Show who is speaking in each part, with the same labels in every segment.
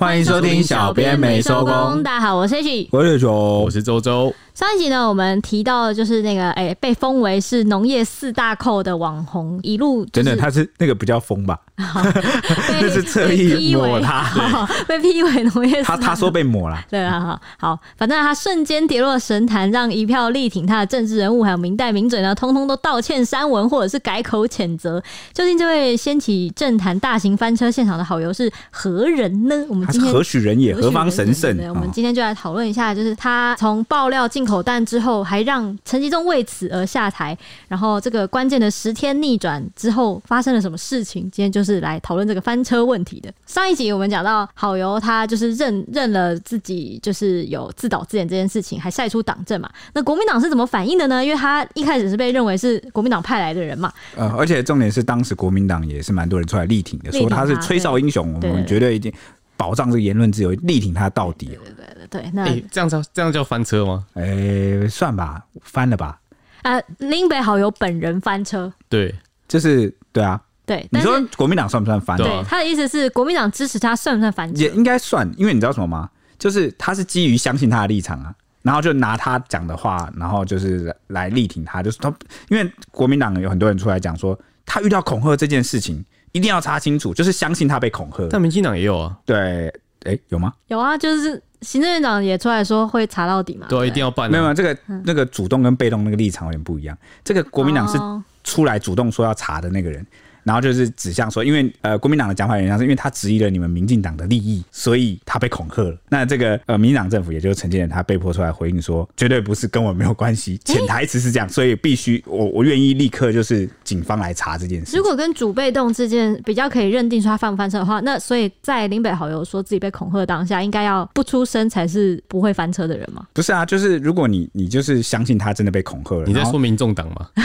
Speaker 1: 欢迎收听小编没收工。
Speaker 2: 大家好，我是 H，
Speaker 1: 我是九，
Speaker 3: 我是周周。
Speaker 2: 上一集呢，我们提到的就是那个哎、欸，被封为是农业四大寇的网红，一路、就是、
Speaker 1: 等等，他是那个不叫封吧？那是特意抹他，
Speaker 2: 被批为农业四大。
Speaker 1: 他他说被抹了，
Speaker 2: 对啊，好，好，反正他瞬间跌落神坛，让一票力挺他的政治人物还有明代名嘴呢，通通都道歉删文或者是改口谴责。究竟这位掀起政坛大型翻车现场的好友是何人呢？我们今天
Speaker 1: 何许人也？何方神圣？
Speaker 2: 我们今天就来讨论一下，就是他从爆料进口但之后，还让陈吉仲为此而下台，然后这个关键的十天逆转之后发生了什么事情？今天就是。来讨论这个翻车问题的。上一集我们讲到好油，他就是认认了自己就是有自导自演这件事情，还晒出党证嘛。那国民党是怎么反应的呢？因为他一开始是被认为是国民党派来的人嘛。
Speaker 1: 呃，而且重点是当时国民党也是蛮多人出来力挺的，说他是吹哨英雄，我们绝对一定保障这个言论自由，力挺他到底。
Speaker 2: 对对对对对，那、
Speaker 3: 欸、这样叫这样叫翻车吗？
Speaker 1: 哎、欸，算吧，翻了吧。
Speaker 2: 呃，林北好友本人翻车，
Speaker 3: 对，
Speaker 1: 就是对啊。
Speaker 2: 对，
Speaker 1: 你说国民党算不算翻？
Speaker 2: 对，他的意思是国民党支持他算不算翻？
Speaker 1: 也应该算，因为你知道什么吗？就是他是基于相信他的立场啊，然后就拿他讲的话，然后就是来力挺他，就是他，因为国民党有很多人出来讲说，他遇到恐吓这件事情一定要查清楚，就是相信他被恐吓。
Speaker 3: 但民进党也有啊，
Speaker 1: 对，哎、欸，有吗？
Speaker 2: 有啊，就是行政院长也出来说会查到底嘛，
Speaker 3: 对，一定要办、啊。
Speaker 1: 没有没有，这个那个主动跟被动那个立场有点不一样，这个国民党是出来主动说要查的那个人。然后就是指向说，因为呃，国民党的讲法原因是因为他质疑了你们民进党的利益，所以他被恐吓了。那这个呃，民进党政府也就是陈建仁，他被迫出来回应说，绝对不是跟我没有关系，潜台词是这样，所以必须我我愿意立刻就是警方来查这件事。
Speaker 2: 如果跟主被动之间比较可以认定说他犯不翻车的话，那所以在林北好友说自己被恐吓当下，应该要不出声才是不会翻车的人吗？
Speaker 1: 不是啊，就是如果你你就是相信他真的被恐吓了，
Speaker 3: 你在说民众党吗？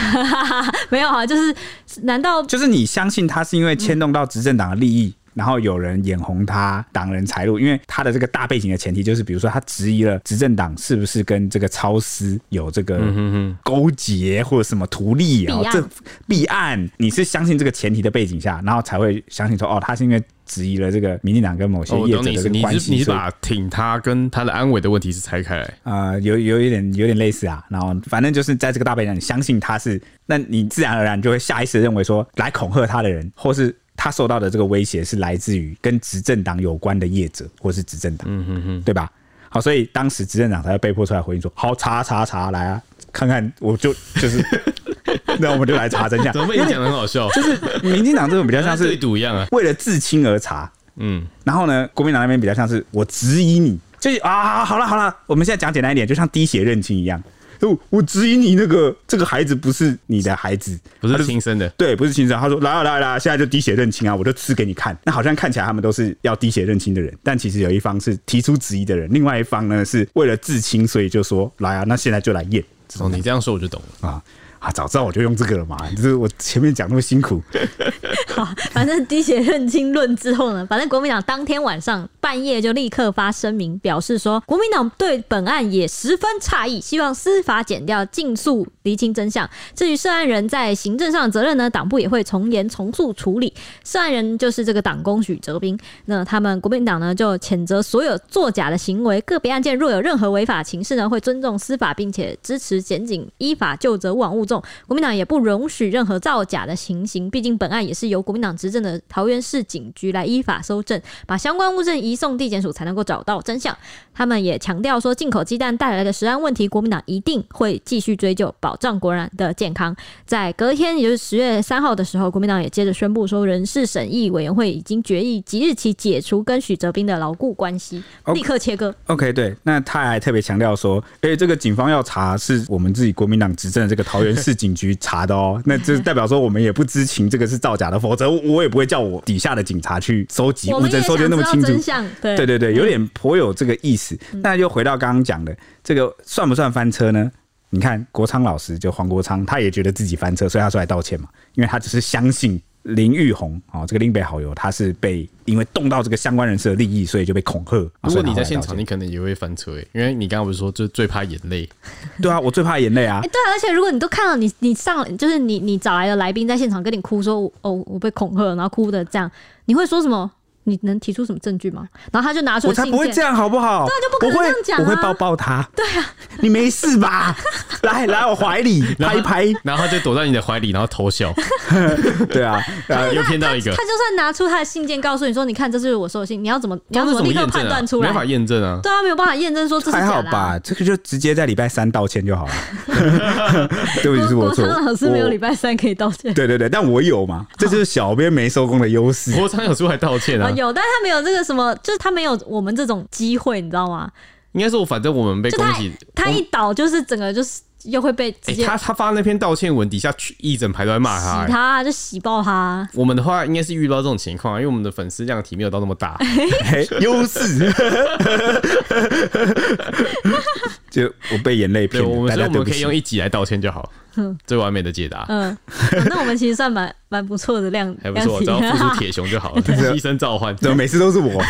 Speaker 2: 没有啊，就是难道
Speaker 1: 就是你相信他是因为？牵动到执政党的利益，然后有人眼红他党人财路，因为他的这个大背景的前提就是，比如说他质疑了执政党是不是跟这个超私有这个勾结或者什么图利啊，这弊案，你是相信这个前提的背景下，然后才会相信说，哦，他是因为质疑了这个民进党跟某些业者的关系，哦、你，把
Speaker 3: 挺他跟他的安危的问题是拆开来。
Speaker 1: 啊、呃，有有一点有点类似啊，然后反正就是在这个大背景，你相信他是，那你自然而然就会下意识认为说，来恐吓他的人，或是他受到的这个威胁是来自于跟执政党有关的业者，或是执政党，嗯哼哼，对吧？好，所以当时执政党才会被迫出来回应说，好，查查查，来啊，看看，我就就是。那我们就来查真相。
Speaker 3: 怎么被你讲的很好笑？
Speaker 1: 就是民进党这种比较像是
Speaker 3: 赌一样啊，
Speaker 1: 为了自清而查。嗯，然后呢，国民党那边比较像是我质疑你，就是啊，好了好了，我们现在讲简单一点，就像滴血认亲一样。我我质疑你那个这个孩子不是你的孩子，
Speaker 3: 不是亲生的，
Speaker 1: 对，不是亲生。他说来啊来来，现在就滴血认亲啊，我就吃给你看。那好像看起来他们都是要滴血认亲的人，但其实有一方是提出质疑的人，另外一方呢是为了自清，所以就说来啊，那现在就来验。
Speaker 3: 哦，你这样说我就懂了啊。
Speaker 1: 啊，早知道我就用这个了嘛！就是我前面讲那么辛苦。
Speaker 2: 好，反正滴血认亲论之后呢，反正国民党当天晚上半夜就立刻发声明，表示说国民党对本案也十分诧异，希望司法减掉尽速厘清真相。至于涉案人在行政上的责任呢，党部也会从严从速处理。涉案人就是这个党工许哲斌，那他们国民党呢就谴责所有作假的行为，个别案件若有任何违法情事呢，会尊重司法，并且支持检警依法就责，网务中纵。国民党也不容许任何造假的情形，毕竟本案也是由国民党执政的桃园市警局来依法搜证，把相关物证移送地检署才能够找到真相。他们也强调说，进口鸡蛋带来的食安问题，国民党一定会继续追究，保障国人的健康。在隔天，也就是十月三号的时候，国民党也接着宣布说，人事审议委员会已经决议即日起解除跟许哲斌的牢固关系，立刻切割。
Speaker 1: OK，对，那他还特别强调说，哎、欸，这个警方要查是我们自己国民党执政的这个桃园市警局查的哦，那这代表说我们也不知情这个是造假的，否则我也不会叫我底下的警察去收集物证，收集那么清楚。
Speaker 2: 对
Speaker 1: 对对对，有点颇有这个意思。那就回到刚刚讲的这个算不算翻车呢？你看国昌老师就黄国昌，他也觉得自己翻车，所以他出来道歉嘛，因为他只是相信。林玉红啊，这个林北好友，他是被因为动到这个相关人士的利益，所以就被恐吓。
Speaker 3: 如果你在现场，你可能也会翻车欸，因为你刚刚不是说就最怕眼泪？
Speaker 1: 对啊，我最怕眼泪啊！
Speaker 2: 对啊，而且如果你都看到你你上，就是你你找来的来宾在现场跟你哭说，哦，我被恐吓，然后哭的这样，你会说什么？你能提出什么证据吗？然后他就拿出
Speaker 1: 我才不会这样，好不好？
Speaker 2: 对啊，就不可能这样讲啊！
Speaker 1: 我会抱抱他。对啊，你没事吧？来来我怀里拍一拍，
Speaker 3: 然后他就躲在你的怀里，然后偷笑。
Speaker 1: 对啊，
Speaker 3: 又骗到一个。
Speaker 2: 他就算拿出他的信件，告诉你说：“你看，这是我收的信。”你要怎么？你要怎么立刻判断出来？
Speaker 3: 没法验证啊。
Speaker 2: 对啊，没有办法验证说这是。
Speaker 1: 还好吧，这个就直接在礼拜三道歉就好了。对不起，是我错。
Speaker 2: 国昌老师没有礼拜三可以道歉。
Speaker 1: 对对对，但我有嘛？这就是小编没收工的优势。
Speaker 3: 我昌有出来道歉啊？
Speaker 2: 有，但是他没有这个什么，就是他没有我们这种机会，你知道吗？
Speaker 3: 应该说，反正我们被攻击，
Speaker 2: 他一倒就是整个就是。又会被直接、
Speaker 3: 欸、他他发那篇道歉文底下一整排都在骂他、欸，
Speaker 2: 洗他就洗爆他。
Speaker 3: 我们的话应该是遇到这种情况，因为我们的粉丝量体没有到那么大，
Speaker 1: 优势。就我被眼泪骗，
Speaker 3: 我们我们可以用一集来道歉就好，最完美的解答。
Speaker 2: 嗯，那我们其实算蛮蛮不错的量，
Speaker 3: 还不错，只要付出铁熊就好了，牺牲召唤，
Speaker 1: 怎么每次都是我？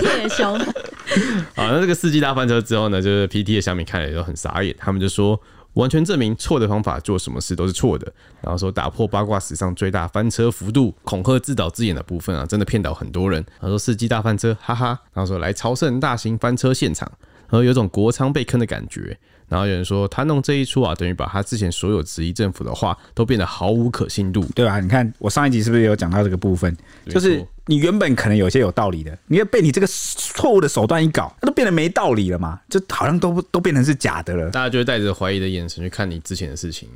Speaker 2: 铁熊。
Speaker 3: 好，那这个世纪大翻车之后呢，就是 PT 的小米看了也都很傻眼，他们就说。完全证明错的方法做什么事都是错的，然后说打破八卦史上最大翻车幅度，恐吓自导自演的部分啊，真的骗倒很多人。他说世纪大翻车，哈哈。然后说来朝圣大型翻车现场，然后有种国仓被坑的感觉。然后有人说他弄这一出啊，等于把他之前所有质疑政府的话都变得毫无可信度，
Speaker 1: 对啊，你看我上一集是不是有讲到这个部分？就是你原本可能有些有道理的，你要被你这个错误的手段一搞，它都变得没道理了嘛，就好像都都变成是假的了。
Speaker 3: 大家就会带着怀疑的眼神去看你之前的事情。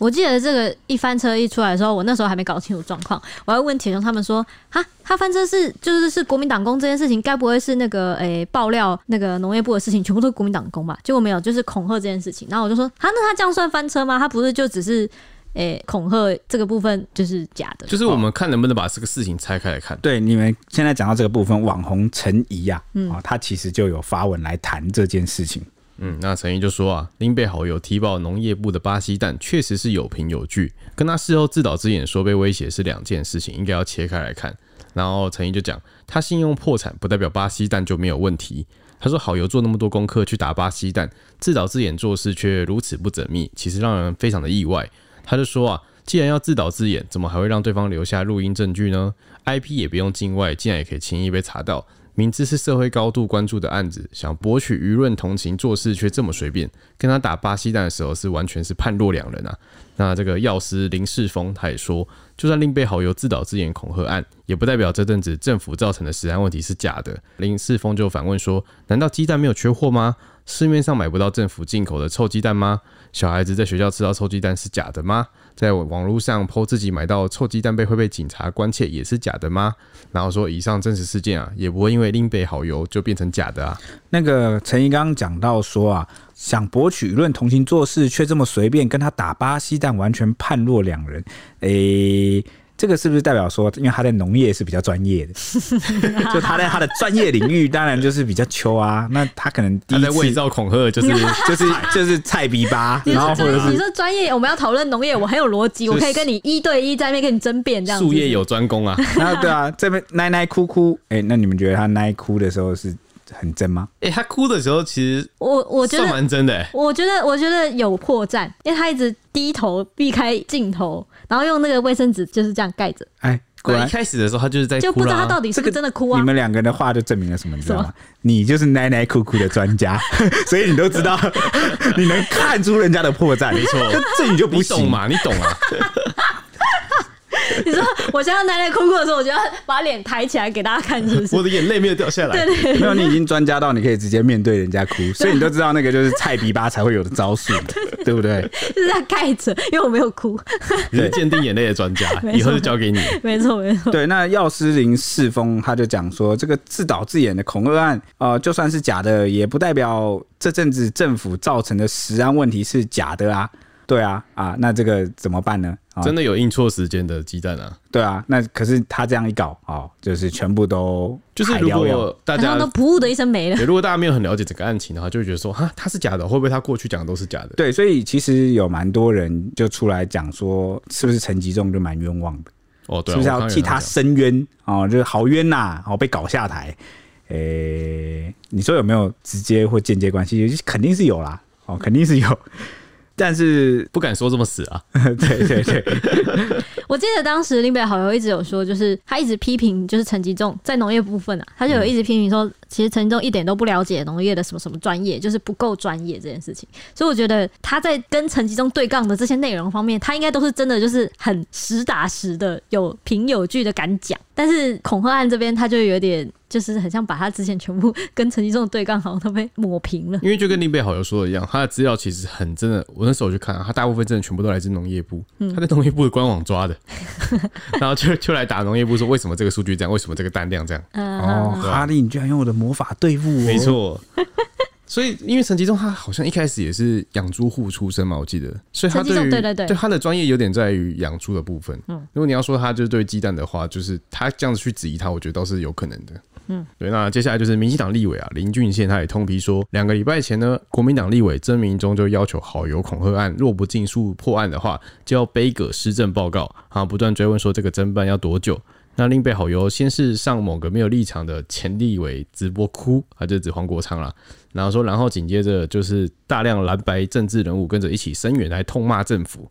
Speaker 2: 我记得这个一翻车一出来的时候，我那时候还没搞清楚状况，我还问铁雄他们说：“哈，他翻车是就是是国民党工这件事情，该不会是那个诶、欸、爆料那个农业部的事情，全部都是国民党工吧？”结果没有，就是恐吓这件事情。然后我就说：“哈，那他这样算翻车吗？他不是就只是诶、欸、恐吓这个部分就是假的？
Speaker 3: 就是我们看能不能把这个事情拆开来看。”
Speaker 1: 对，你们现在讲到这个部分，网红陈怡呀，啊，他其实就有发文来谈这件事情。
Speaker 3: 嗯，那陈怡就说啊，林北好友踢爆农业部的巴西蛋，确实是有凭有据，跟他事后自导自演说被威胁是两件事情，应该要切开来看。然后陈怡就讲，他信用破产不代表巴西蛋就没有问题。他说好友做那么多功课去打巴西蛋，自导自演做事却如此不缜密，其实让人非常的意外。他就说啊，既然要自导自演，怎么还会让对方留下录音证据呢？IP 也不用境外，竟然也可以轻易被查到。明知是社会高度关注的案子，想博取舆论同情，做事却这么随便，跟他打巴西蛋的时候是完全是判若两人啊！那这个药师林世峰他也说，就算另被好友自导自演恐吓案，也不代表这阵子政府造成的食安问题是假的。林世峰就反问说：难道鸡蛋没有缺货吗？市面上买不到政府进口的臭鸡蛋吗？小孩子在学校吃到臭鸡蛋是假的吗？在网络上 po 自己买到臭鸡蛋被会被警察关切也是假的吗？然后说以上真实事件啊，也不会因为拎杯好友就变成假的啊。
Speaker 1: 那个陈怡刚刚讲到说啊，想博取舆论同情做事，却这么随便，跟他打巴西蛋完全判若两人。诶、这个是不是代表说，因为他在农业是比较专业的，就他在他的专业领域，当然就是比较秋啊。那他可能第一次
Speaker 3: 伪造恐吓，就是
Speaker 1: 就是就是菜逼吧。然后或者是
Speaker 2: 你说专业，我们要讨论农业，我很有逻辑，我可以跟你一对一在那边跟你争辩这样。
Speaker 3: 术业有专攻啊。
Speaker 1: 那对啊，这边奶奶哭哭，哎，那你们觉得他奶哭的时候是很真吗？
Speaker 3: 哎，他哭的时候其实
Speaker 2: 我我觉得
Speaker 3: 蛮真的。
Speaker 2: 我觉得我觉得有破绽，因为他一直低头避开镜头。然后用那个卫生纸就是这样盖着。
Speaker 1: 哎，果然
Speaker 3: 一开始的时候他就是在哭，
Speaker 2: 就不知道他到底是不是真的哭啊。
Speaker 1: 你们两个人的话就证明了什么？你知道吗？你就是奶奶哭哭的专家，所以你都知道，你能看出人家的破绽。没错，这你就不懂
Speaker 3: 嘛？你懂啊？
Speaker 2: 你说我现在奶奶哭哭的时候，我就要把脸抬起来给大家看，是不是？
Speaker 3: 我的眼泪没有掉下来。
Speaker 2: 对对，
Speaker 1: 没有，你已经专家到你可以直接面对人家哭，所以你都知道那个就是菜逼吧才会有的招数，对不对？
Speaker 2: 就是在盖着，因为我没有哭。
Speaker 3: 你是鉴定眼泪的专家，以后就交给你。
Speaker 2: 没错没错。
Speaker 1: 对，那药师林世峰他就讲说，这个自导自演的恐恶案，呃，就算是假的，也不代表这阵子政府造成的食安问题是假的啊。对啊，啊，那这个怎么办呢？
Speaker 3: 真的有印错时间的鸡蛋啊？
Speaker 1: 对啊，那可是他这样一搞哦，就是全部都
Speaker 3: 就是如果大家
Speaker 2: 都噗的一声没了。
Speaker 3: 如果大家没有很了解整个案情的话，就会觉得说哈，他是假的，会不会他过去讲的都是假的？
Speaker 1: 对，所以其实有蛮多人就出来讲说，是不是陈吉仲就蛮冤枉的？
Speaker 3: 哦，对啊，
Speaker 1: 是不是要替他申冤哦？就是好冤呐、啊，哦，被搞下台。诶、欸，你说有没有直接或间接关系？肯定是有啦，哦，肯定是有。但是
Speaker 3: 不敢说这么死啊。
Speaker 1: 对 对对，
Speaker 2: 我记得当时林北好友一直有说，就是他一直批评，就是陈吉仲在农业部分啊，他就有一直批评说，其实陈吉仲一点都不了解农业的什么什么专业，就是不够专业这件事情。所以我觉得他在跟陈吉仲对杠的这些内容方面，他应该都是真的就是很实打实的，有凭有据的敢讲。但是恐吓案这边他就有点。就是很像把他之前全部 跟陈其中的对杠，好像都被抹平了。
Speaker 3: 因为就跟林北好友说的一样，他的资料其实很真的。我那时候去看，他大部分真的全部都来自农业部，他在农业部的官网抓的，然后就就来打农业部说，为什么这个数据这样，为什么这个单量这样？
Speaker 1: 哦，哈利，你居然用我的魔法对付我？
Speaker 3: 没错。所以，因为陈吉仲他好像一开始也是养猪户出身嘛，我记得，所以他对于
Speaker 2: 对对对，
Speaker 3: 对他的专业有点在于养猪的部分。嗯，如果你要说他就是对鸡蛋的话，就是他这样子去质疑他，我觉得倒是有可能的。嗯，对。那接下来就是民进党立委啊，林俊宪他也通批说，两个礼拜前呢，国民党立委曾明忠就要求好友恐吓案若不尽速破案的话，就要背个施政报告啊，不断追问说这个侦办要多久。那林北好友先是上某个没有立场的前立委直播哭，啊，就指黄国昌啦。然后说，然后紧接着就是大量蓝白政治人物跟着一起声援来痛骂政府。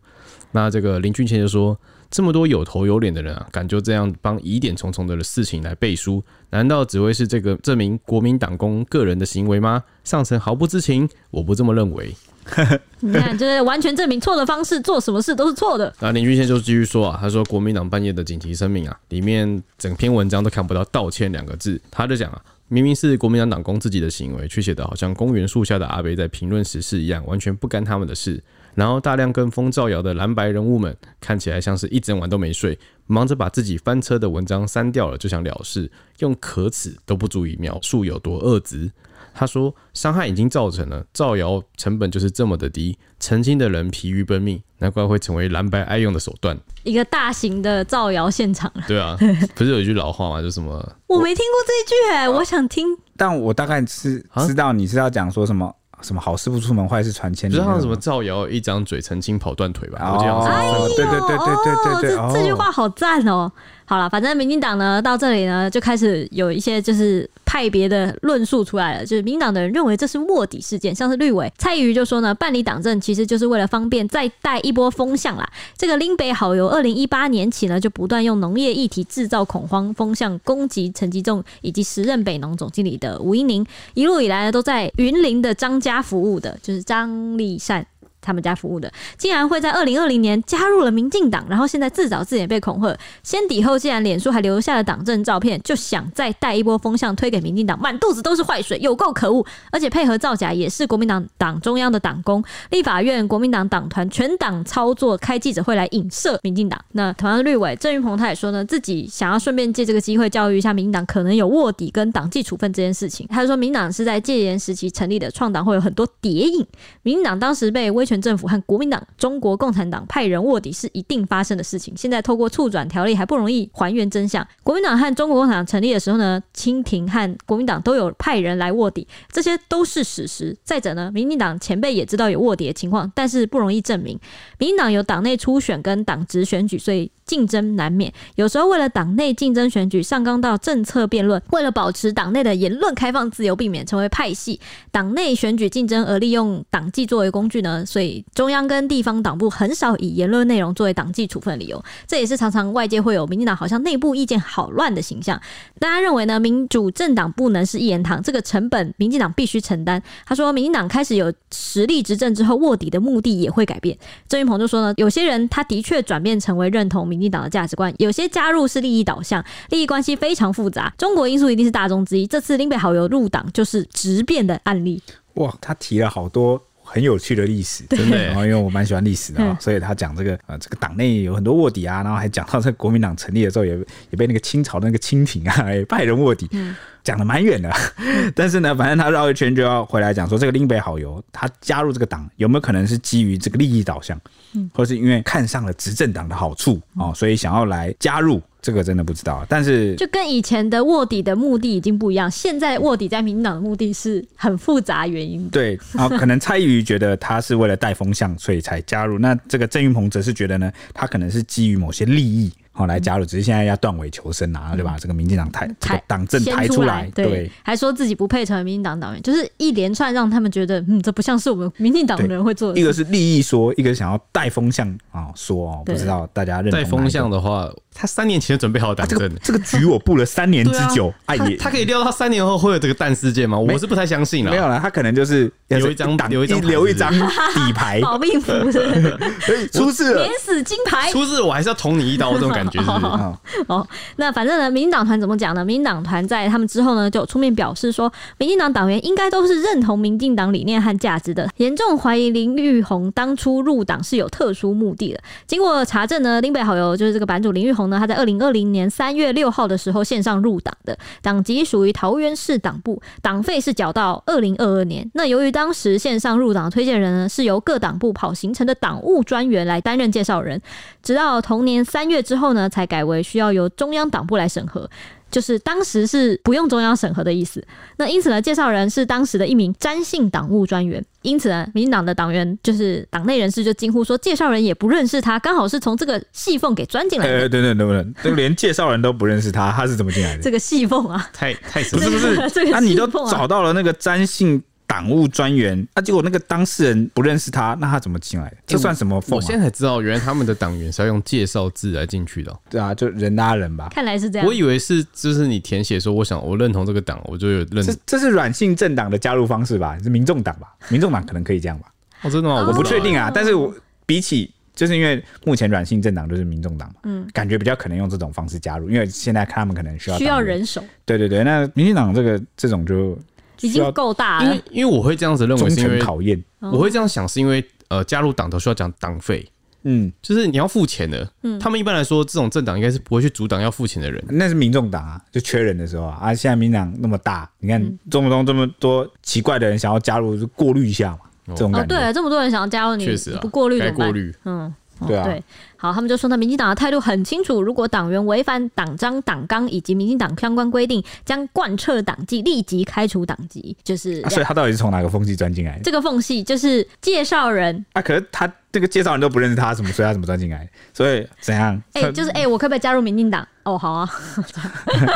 Speaker 3: 那这个林俊宪就说，这么多有头有脸的人啊，敢就这样帮疑点重重的事情来背书，难道只会是这个这名国民党工个人的行为吗？上层毫不知情？我不这么认为。
Speaker 2: 你看，就是完全证明错的方式做什么事都是错的。
Speaker 3: 那林俊宪就继续说啊，他说国民党半夜的紧急声明啊，里面整篇文章都看不到道歉两个字。他就讲啊，明明是国民党党工自己的行为，却写得好像公园树下的阿北在评论时事一样，完全不干他们的事。然后大量跟风造谣的蓝白人物们，看起来像是一整晚都没睡，忙着把自己翻车的文章删掉了就想了事，用可耻都不足以描述有多恶质。他说：“伤害已经造成了，造谣成本就是这么的低，澄清的人疲于奔命，难怪会成为蓝白爱用的手段。
Speaker 2: 一个大型的造谣现场。
Speaker 3: 对啊，不是有一句老话吗？就什么？
Speaker 2: 我没听过这一句哎、欸，我想听。
Speaker 1: 但我大概是知道你是要讲说什么。”什么好事不出门，坏事传千里。
Speaker 3: 就像什么造谣一张嘴澄清跑断腿吧？
Speaker 1: 哦，对对对对对对对，
Speaker 2: 这句话好赞哦。好了，反正民进党呢到这里呢就开始有一些就是派别的论述出来了，就是民进党的人认为这是卧底事件，像是绿委蔡宜瑜就说呢，办理党政其实就是为了方便再带一波风向啦。这个林北好友二零一八年起呢就不断用农业议题制造恐慌风向，攻击陈吉仲以及时任北农总经理的吴英宁，一路以来呢都在云林的张家服务的，就是张立善。他们家服务的，竟然会在二零二零年加入了民进党，然后现在自导自演被恐吓，先抵后，竟然脸书还留下了党政照片，就想再带一波风向推给民进党，满肚子都是坏水，有够可恶！而且配合造假，也是国民党党中央的党工，立法院国民党党团全党操作，开记者会来影射民进党。那同样绿委郑云鹏他也说呢，自己想要顺便借这个机会教育一下民进党，可能有卧底跟党纪处分这件事情。他就说，民进党是在戒严时期成立的，创党会有很多谍影，民进党当时被威。全政府和国民党、中国共产党派人卧底是一定发生的事情。现在透过促转条例还不容易还原真相。国民党和中国共产党成立的时候呢，清廷和国民党都有派人来卧底，这些都是史实。再者呢，民进党前辈也知道有卧底的情况，但是不容易证明。民进党有党内初选跟党职选举，所以。竞争难免，有时候为了党内竞争选举上纲到政策辩论，为了保持党内的言论开放自由，避免成为派系，党内选举竞争而利用党纪作为工具呢？所所以中央跟地方党部很少以言论内容作为党纪处分理由，这也是常常外界会有民进党好像内部意见好乱的形象。大家认为呢？民主政党不能是一言堂，这个成本民进党必须承担。他说，民进党开始有实力执政之后，卧底的目的也会改变。郑运鹏就说呢，有些人他的确转变成为认同民。进党的价值观，有些加入是利益导向，利益关系非常复杂。中国因素一定是大宗之一。这次林北好友入党就是直变的案例。
Speaker 1: 哇，他提了好多很有趣的历史，真的。然后因为我蛮喜欢历史的，嗯、所以他讲这个呃，这个党内有很多卧底啊，然后还讲到这个国民党成立的时候也也被那个清朝的那个清廷啊 也派人卧底。嗯讲的蛮远的，但是呢，反正他绕一圈就要回来讲说，这个林北好友他加入这个党有没有可能是基于这个利益导向，嗯，或是因为看上了执政党的好处哦，所以想要来加入？这个真的不知道。但是
Speaker 2: 就跟以前的卧底的目的已经不一样，现在卧底在民进党的目的是很复杂原因。
Speaker 1: 对，然后可能蔡宜觉得他是为了带风向，所以才加入。那这个郑云鹏则是觉得呢，他可能是基于某些利益。好来加入，只是现在要断尾求生啊，然后就把这个民进党抬这个党政抬
Speaker 2: 出
Speaker 1: 出来，
Speaker 2: 对，
Speaker 1: 对，
Speaker 2: 还说自己不配成为民进党党员，就是一连串让他们觉得，嗯，这不像是我们民进党的人会做的。
Speaker 1: 一个是利益说，一个想要带风向啊说哦，不知道大家认同。
Speaker 3: 带风向的话，他三年前就准备好党政、啊，
Speaker 1: 这个局我布了三年之久，哎也，
Speaker 3: 他可以料到三年后会有这个蛋事件吗？我是不太相信了。
Speaker 1: 没有了，他可能就是
Speaker 3: 留一张留一张
Speaker 1: 留一张底牌，
Speaker 2: 保命符是不是？
Speaker 1: 所以出事了，
Speaker 2: 免死金牌，
Speaker 3: 出事我还是要捅你一刀，这种感觉是不是？
Speaker 2: 哦，那反正呢，民进党团怎么讲呢？民进党团在他们之后呢，就出面表示说，民进党党员应该都是认同民进党理念和价值的，严重怀疑林玉红当初入党是有特殊目的的。经过查证呢，林北好友就是这个版主林玉他在二零二零年三月六号的时候线上入党的，党籍属于桃园市党部，党费是缴到二零二二年。那由于当时线上入党的推荐人呢，是由各党部跑行程的党务专员来担任介绍人，直到同年三月之后呢，才改为需要由中央党部来审核。就是当时是不用中央审核的意思，那因此呢，介绍人是当时的一名詹姓党务专员，因此呢，民进党的党员就是党内人士就惊呼说，介绍人也不认识他，刚好是从这个细缝给钻进来的。
Speaker 1: 哎，等等等等，都连介绍人都不认识他，他是怎么进来的？
Speaker 2: 这个细缝啊，
Speaker 3: 太太
Speaker 1: 不是不是，那、你都找到了那个詹姓。党务专员，啊，结果那个当事人不认识他，那他怎么进来的？这算什么、啊
Speaker 3: 欸？我现在才知道，原来他们的党员是要用介绍字来进去的、喔。
Speaker 1: 对啊，就人拉人吧。
Speaker 2: 看来是这样。
Speaker 3: 我以为是，就是你填写说，我想我认同这个党，我就有认。
Speaker 1: 这这是软性政党的加入方式吧？是民众党吧？民众党可能可以这样吧？
Speaker 3: 哦，真的吗？
Speaker 1: 我不确定啊。但是我比起，就是因为目前软性政党就是民众党嘛，嗯，感觉比较可能用这种方式加入，因为现在看他们可能需要
Speaker 2: 需要人手。
Speaker 1: 对对对，那民进党这个这种就。
Speaker 2: 已经够大了，
Speaker 3: 因为因为我会这样子认为，是因为
Speaker 1: 考验。
Speaker 3: 我会这样想，是因为呃，加入党都需要讲党费，嗯，就是你要付钱的。嗯，他们一般来说，这种政党应该是不会去阻挡要付钱的人。
Speaker 1: 那是民众党啊，就缺人的时候啊。啊，现在民党那么大，你看中不中这么多奇怪的人想要加入，就过滤一下嘛。这种感觉。
Speaker 2: 哦，对，这么多人想要加入你，确实不过滤怎么办？嗯。
Speaker 1: 对啊，
Speaker 2: 对，好，他们就说，那民进党的态度很清楚，如果党员违反党章、党纲以及民进党相关规定，将贯彻党纪，立即开除党籍。就是、啊，
Speaker 1: 所以他到底是从哪个缝隙钻进来的？
Speaker 2: 这个缝隙就是介绍人
Speaker 1: 啊，可是他这个介绍人都不认识他，怎么所以他怎么钻进来？所以怎样？
Speaker 2: 哎、欸，就是哎、欸，我可不可以加入民进党？哦，好啊，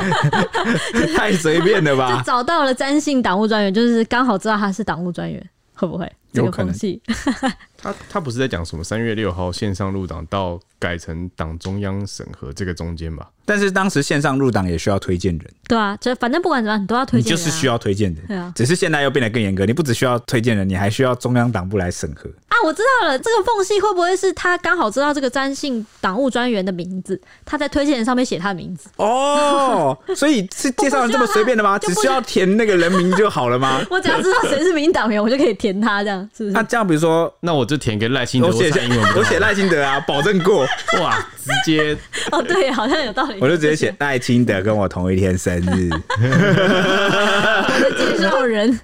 Speaker 1: 太随便了吧？
Speaker 2: 就找到了詹姓党务专员，就是刚好知道他是党务专员，会不会？
Speaker 1: 有可能。
Speaker 3: 他他不是在讲什么三月六号线上入党到改成党中央审核这个中间吧？
Speaker 1: 但是当时线上入党也需要推荐人，
Speaker 2: 对啊，就反正不管怎么样，你都要推荐
Speaker 1: 就是需要推荐人，
Speaker 2: 对啊。
Speaker 1: 只是现在又变得更严格，你不只需要推荐人，你还需要中央党部来审核
Speaker 2: 啊！我知道了，这个缝隙会不会是他刚好知道这个詹姓党务专员的名字，他在推荐人上面写他的名字？
Speaker 1: 哦，所以是介绍人这么随便的吗？只需要填那个人名就好了吗？
Speaker 2: 我只要知道谁是民党员，我就可以填他，这样是不是？
Speaker 1: 那这样，比如说，
Speaker 3: 那我就填个赖清德，我写英文，
Speaker 1: 我写赖清德啊，保证过。
Speaker 3: 哇，直接
Speaker 2: 哦，对，好像有道理，
Speaker 1: 我就直接写赖清德跟我同一天生日，
Speaker 2: 介绍人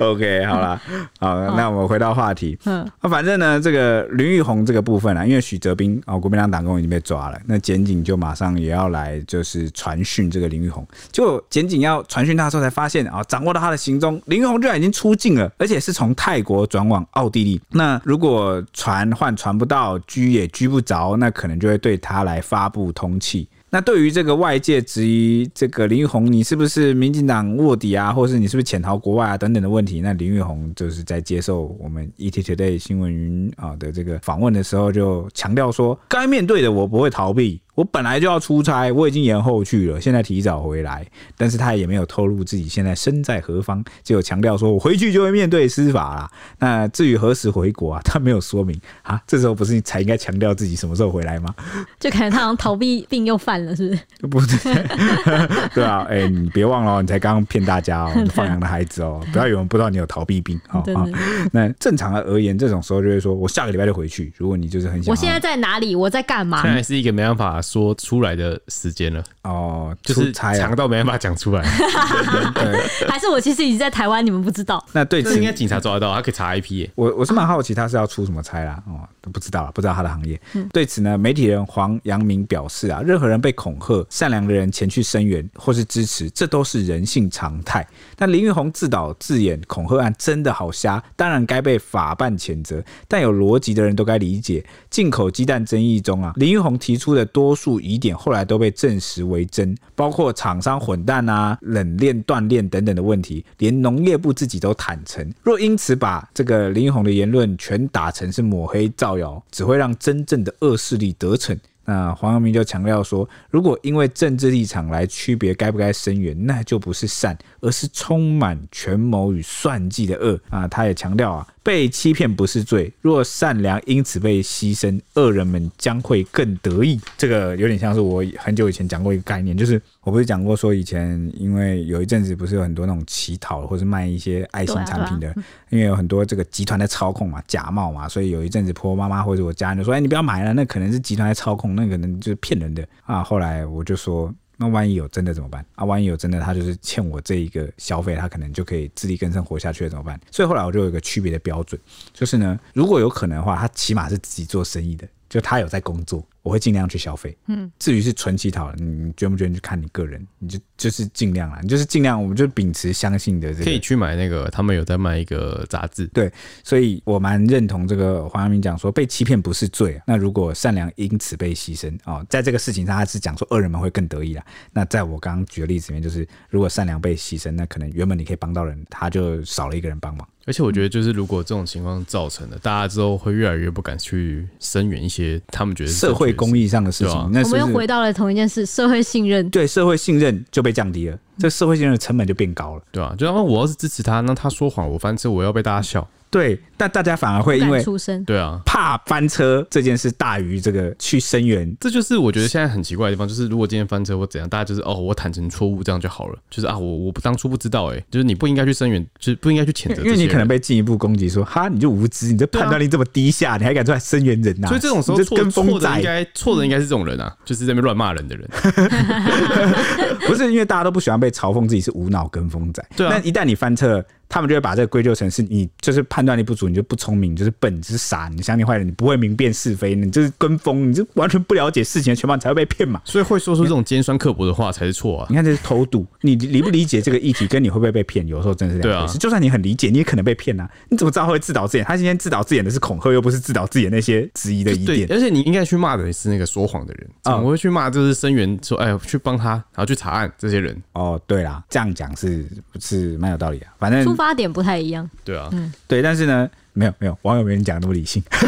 Speaker 1: ，OK，好了，好，那我们回到话题，嗯，那反正呢，这个林玉红这个部分啊，因为许哲斌哦，国民党党工已经被抓了，那检警就马上也要来，就是传讯这个林玉红，结果检警要传讯他的时候，才发现啊，掌握到他的行踪，林玉红居然已经出境了，而且是从泰国转往奥地利，那如果传唤传不到，拘也拘不着，那可能就会对他来发布通缉。那对于这个外界质疑这个林玉红，你是不是民进党卧底啊，或是你是不是潜逃国外啊等等的问题，那林玉红就是在接受我们 ETtoday 新闻云啊的这个访问的时候，就强调说，该面对的我不会逃避。我本来就要出差，我已经延后去了，现在提早回来，但是他也没有透露自己现在身在何方，只有强调说我回去就会面对司法啦。那至于何时回国啊，他没有说明啊。这时候不是才应该强调自己什么时候回来吗？
Speaker 2: 就感觉他好像逃避病又犯了，是不是？
Speaker 1: 不对，对啊，哎、欸，你别忘了，你才刚刚骗大家哦，放羊的孩子哦，不要有人不知道你有逃避病哦。好，那正常的而言，这种时候就会说我下个礼拜就回去。如果你就是很想，
Speaker 2: 我现在在哪里？我在干嘛？
Speaker 3: 现在是一个没办法。说出来的时间了
Speaker 1: 哦，
Speaker 3: 就是长到没办法讲出来，
Speaker 2: 还是我其实已经在台湾，你们不知道？
Speaker 1: 那对这
Speaker 3: 应该警察抓得到，他可以查 IP 耶。
Speaker 1: 我我是蛮好奇他是要出什么差啦，哦，都不知道，不知道他的行业。对此呢，媒体人黄阳明表示啊，任何人被恐吓，善良的人前去声援或是支持，这都是人性常态。但林玉红自导自演恐吓案真的好瞎，当然该被法办谴责。但有逻辑的人都该理解，进口鸡蛋争议中啊，林玉红提出的多。数疑点后来都被证实为真，包括厂商混蛋啊、冷链断链等等的问题，连农业部自己都坦诚。若因此把这个林玉红的言论全打成是抹黑造造谣，只会让真正的恶势力得逞。那黄阳明就强调说，如果因为政治立场来区别该不该声援，那就不是善，而是充满权谋与算计的恶啊！他也强调啊。被欺骗不是罪，若善良因此被牺牲，恶人们将会更得意。这个有点像是我很久以前讲过一个概念，就是我不是讲过说以前因为有一阵子不是有很多那种乞讨或是卖一些爱心产品的，啊啊、因为有很多这个集团在操控嘛，假冒嘛，所以有一阵子婆婆妈妈或者我家人就说：“哎，你不要买了，那可能是集团在操控，那可能就是骗人的啊。”后来我就说。那万一有真的怎么办啊？万一有真的，他就是欠我这一个消费，他可能就可以自力更生活下去了，怎么办？所以后来我就有一个区别的标准，就是呢，如果有可能的话，他起码是自己做生意的，就他有在工作。我会尽量去消费，嗯，至于是纯乞讨，你捐不捐就看你个人，你就就是尽量啦，你就是尽量，我们就秉持相信的这个，
Speaker 3: 可以去买那个，他们有在卖一个杂志，
Speaker 1: 对，所以我蛮认同这个黄阳明讲说，被欺骗不是罪啊，那如果善良因此被牺牲哦，在这个事情上他是讲说恶人们会更得意啦，那在我刚刚举的例子里面，就是如果善良被牺牲，那可能原本你可以帮到人，他就少了一个人帮忙。
Speaker 3: 而且我觉得，就是如果这种情况造成的，大家之后会越来越不敢去声援一些他们觉得
Speaker 1: 社会公益上的事情。
Speaker 2: 那、我们又回到了同一件事，社会信任。
Speaker 1: 对，社会信任就被降低了，这社会信任的成本就变高了，
Speaker 3: 对啊，就然后我要是支持他，那他说谎，我翻车，我要被大家笑。
Speaker 1: 对，但大家反而会因为
Speaker 2: 出声，
Speaker 3: 对啊，
Speaker 1: 怕翻车这件事大于这个去声援，
Speaker 3: 这就是我觉得现在很奇怪的地方，就是如果今天翻车或怎样，大家就是哦，我坦诚错误这样就好了，就是啊，我我不当初不知道，哎，就是你不应该去声援，就是不应该去谴责，
Speaker 1: 因为你可能被进一步攻击说，哈，你就无知，你这判断力这么低下，你还敢出来声援人呐？
Speaker 3: 所以这种时候错错的应该错的应该是这种人啊，就是在那边乱骂人的人，
Speaker 1: 不是因为大家都不喜欢被嘲讽自己是无脑跟风仔，
Speaker 3: 对啊，
Speaker 1: 但一旦你翻车。他们就会把这个归咎成是你就是判断力不足，你就不聪明，你就是笨，你就是傻，你相信坏人，你不会明辨是非，你就是跟风，你就完全不了解事情的全貌，你才会被骗嘛。
Speaker 3: 所以会说出这种尖酸刻薄的话才是错啊！
Speaker 1: 你看这是偷渡，你理不理解这个议题，跟你会不会被骗，有时候真的是两回事。就算你很理解，你也可能被骗啊！你怎么知道会自导自演？他今天自导自演的是恐吓，又不是自导自演那些质疑的疑点。
Speaker 3: 而 且你应该去骂的是那个说谎的人，怎么会去骂就是声援说哎去帮他，然后去查案这些人？
Speaker 1: 哦，对啦，这样讲是是蛮有道理啊。反正
Speaker 2: 出发点不太一样。
Speaker 3: 对啊，
Speaker 2: 嗯，
Speaker 1: 对，但是呢，没有没有网友没人讲那么理性。那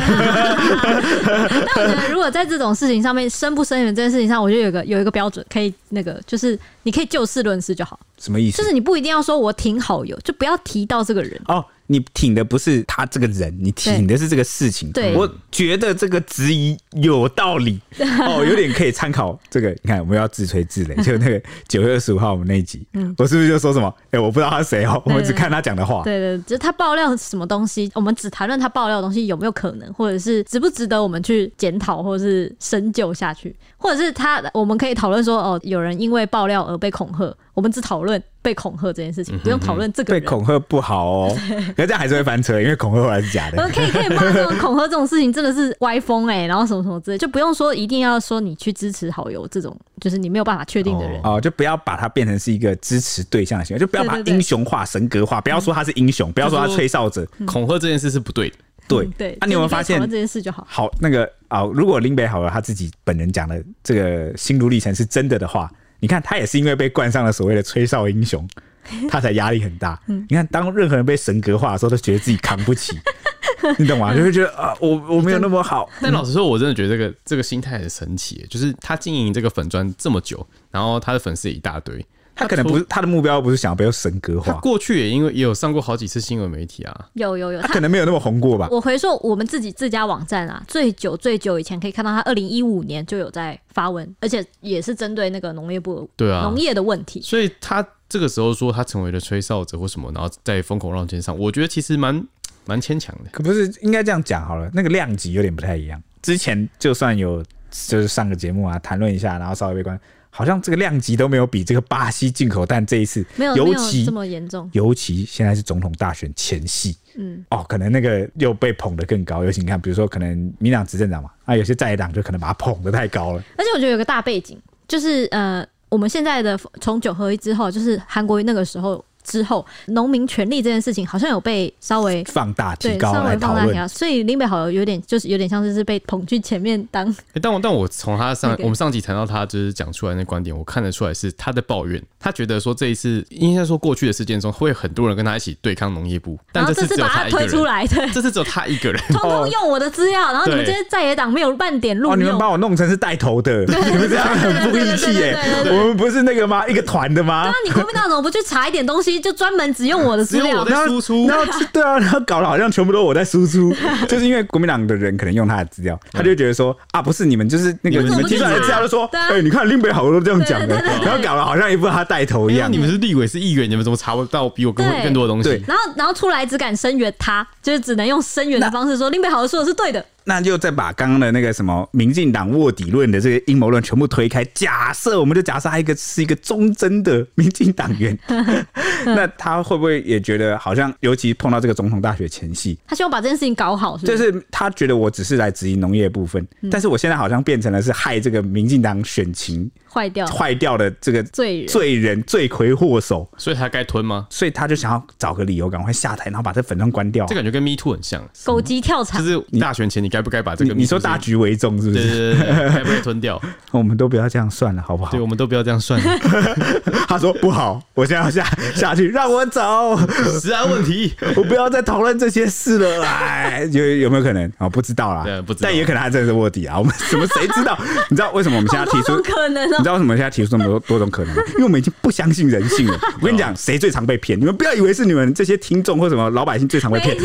Speaker 2: 我觉得，如果在这种事情上面，生不深远这件事情上，我觉得有个有一个标准，可以那个就是你可以就事论事就好。
Speaker 1: 什么意思？
Speaker 2: 就是你不一定要说我挺好友，就不要提到这个人
Speaker 1: 哦。你挺的不是他这个人，你挺的是这个事情。
Speaker 2: 对，
Speaker 1: 我觉得这个质疑有道理哦，有点可以参考。这个你看，我们要自吹自擂，就那个九月二十五号我们那一集，嗯，我是不是就说什么？哎，我不知道他是谁哦，我们只看他讲的话。
Speaker 2: 对对，就是他爆料什么东西，我们只谈论他爆料的东西有没有可能，或者是值不值得我们去检讨，或者是深究下去，或者是他，我们可以讨论说，哦，有人因为爆料而被恐吓。我们只讨论被恐吓这件事情，不用讨论这个。
Speaker 1: 被恐吓不好哦，可这样还是会翻车，因为恐吓后来是假的。
Speaker 2: 可以可以骂这种恐吓这种事情真的是歪风哎，然后什么什么之类，就不用说一定要说你去支持好友这种，就是你没有办法确定的人
Speaker 1: 哦，就不要把它变成是一个支持对象的行为，就不要把英雄化、神格化，不要说他是英雄，不要说他吹哨者，
Speaker 3: 恐吓这件事是不对的。
Speaker 1: 对
Speaker 2: 对，
Speaker 1: 啊，你有没有发现
Speaker 2: 这件事就好？
Speaker 1: 好，那个啊，如果林北好了他自己本人讲的这个心路历程是真的的话。你看，他也是因为被冠上了所谓的吹哨英雄，他才压力很大。你看，当任何人被神格化的时候，都觉得自己扛不起，你懂吗？就会觉得啊，我我没有那么好。
Speaker 3: 但老实说，我真的觉得这个这个心态很神奇，就是他经营这个粉砖这么久，然后他的粉丝也一大堆。
Speaker 1: 他可能不是他的目标，不是想要被神格化。
Speaker 3: 他过去也因为也有上过好几次新闻媒体啊，
Speaker 2: 有有有，
Speaker 1: 他可能没有那么红过吧。
Speaker 2: 我回溯我们自己自家网站啊，最久最久以前可以看到他二零一五年就有在发文，而且也是针对那个农业部对啊农业的问题。
Speaker 3: 所以他这个时候说他成为了吹哨者或什么，然后在风口浪尖上，我觉得其实蛮蛮牵强的。
Speaker 1: 可不是应该这样讲好了，那个量级有点不太一样。之前就算有就是上个节目啊，谈论一下，然后稍微被关。好像这个量级都没有比这个巴西进口蛋这一次
Speaker 2: 没有，尤其这么严重。
Speaker 1: 尤其现在是总统大选前夕，嗯，哦，可能那个又被捧得更高。尤其你看，比如说可能民党执政党嘛，啊，有些在野党就可能把它捧得太高了。
Speaker 2: 而且我觉得有个大背景，就是呃，我们现在的从九合一之后，就是韩国那个时候之后，农民权利这件事情好像有被稍微
Speaker 1: 放大、提
Speaker 2: 对
Speaker 1: 高
Speaker 2: 稍微放大提
Speaker 1: 论。
Speaker 2: 高，所以林北好像有点就是有点像是是被捧去前面当
Speaker 3: 欸但我但我从他上、
Speaker 2: 那个
Speaker 3: 我们上集谈到他就是讲出来的那观点，我看得出来是他的抱怨，他觉得说这一次应该说过去的事件中会很多人跟他一起对抗农业部，但
Speaker 2: 然后
Speaker 3: 这次
Speaker 2: 把他
Speaker 3: 他一个人，
Speaker 2: 推出来，对，
Speaker 3: 这次只有他一个人。
Speaker 2: 通通用我的资料，然后你们这些在野党没有半点路
Speaker 1: 哦，你
Speaker 2: 们。
Speaker 1: 把我弄成是带头的，你们这样很不义气耶我们不是那个吗？一个团的吗
Speaker 2: 那？你国民党怎么不去查一点东西，就专门只用我的资料
Speaker 3: 只有我？在输出
Speaker 1: 然后对啊，然后搞得好像全部都我在输出，就是因为国民党的人可能用他的资料，他就觉得说啊，不是你们就是那个
Speaker 3: 你们
Speaker 1: 你们提出来的资料，就
Speaker 2: 说
Speaker 1: 哎，你看林北好多都这样讲的然后搞得好像一副他带头一
Speaker 3: 样你。们是立委是议员，你们怎么查不到比我更
Speaker 2: 对
Speaker 3: 更多的东西？
Speaker 2: 然后，然后出来只敢声援他，就是只能用声援的方式说林北好友说的是对的。
Speaker 1: 那就再把刚刚的那个什么民进党卧底论的这个阴谋论全部推开。假设我们就假设他一个是一个忠贞的民进党员，那他会不会也觉得好像，尤其碰到这个总统大学前夕，
Speaker 2: 他希望把这件事情搞好？
Speaker 1: 就是是他觉得我只是来质疑农业部分，但是我现在好像变成了是害这个民进党选情
Speaker 2: 坏掉
Speaker 1: 坏掉的这个
Speaker 2: 罪人。
Speaker 1: 罪人、罪魁祸首，
Speaker 3: 所以他该吞吗？
Speaker 1: 所以他就想要找个理由赶快下台，然后把这粉专关掉。
Speaker 3: 这感觉跟 Me Too 很像，
Speaker 2: 狗急跳墙
Speaker 3: 就
Speaker 2: 墙，
Speaker 3: 是大选前你该不该把这个
Speaker 1: 你
Speaker 3: 说
Speaker 1: 大局为重是不是？
Speaker 3: 对对对，该不该吞掉？
Speaker 1: 我们都不要这样算了，好不好
Speaker 3: 对，？我们都不要这样算了，
Speaker 1: 他说不好，我现在要下下去，让我走，
Speaker 3: 食安问题。
Speaker 1: 我不要再讨论这些事了。哎，有有没有可能啊？不知道啦，
Speaker 3: 对不知道
Speaker 1: 但也可能他真的是卧底啊。我们怎么谁知道？你知道为什么我们现在提出？
Speaker 2: 可能
Speaker 1: 你
Speaker 2: 哦
Speaker 1: 知。道为什么现在提出这么多多种可能吗？因为我们已经不相信人性了。我跟你讲，谁最常被骗？你们不要以为是你们这些听众或什么老百姓最常被骗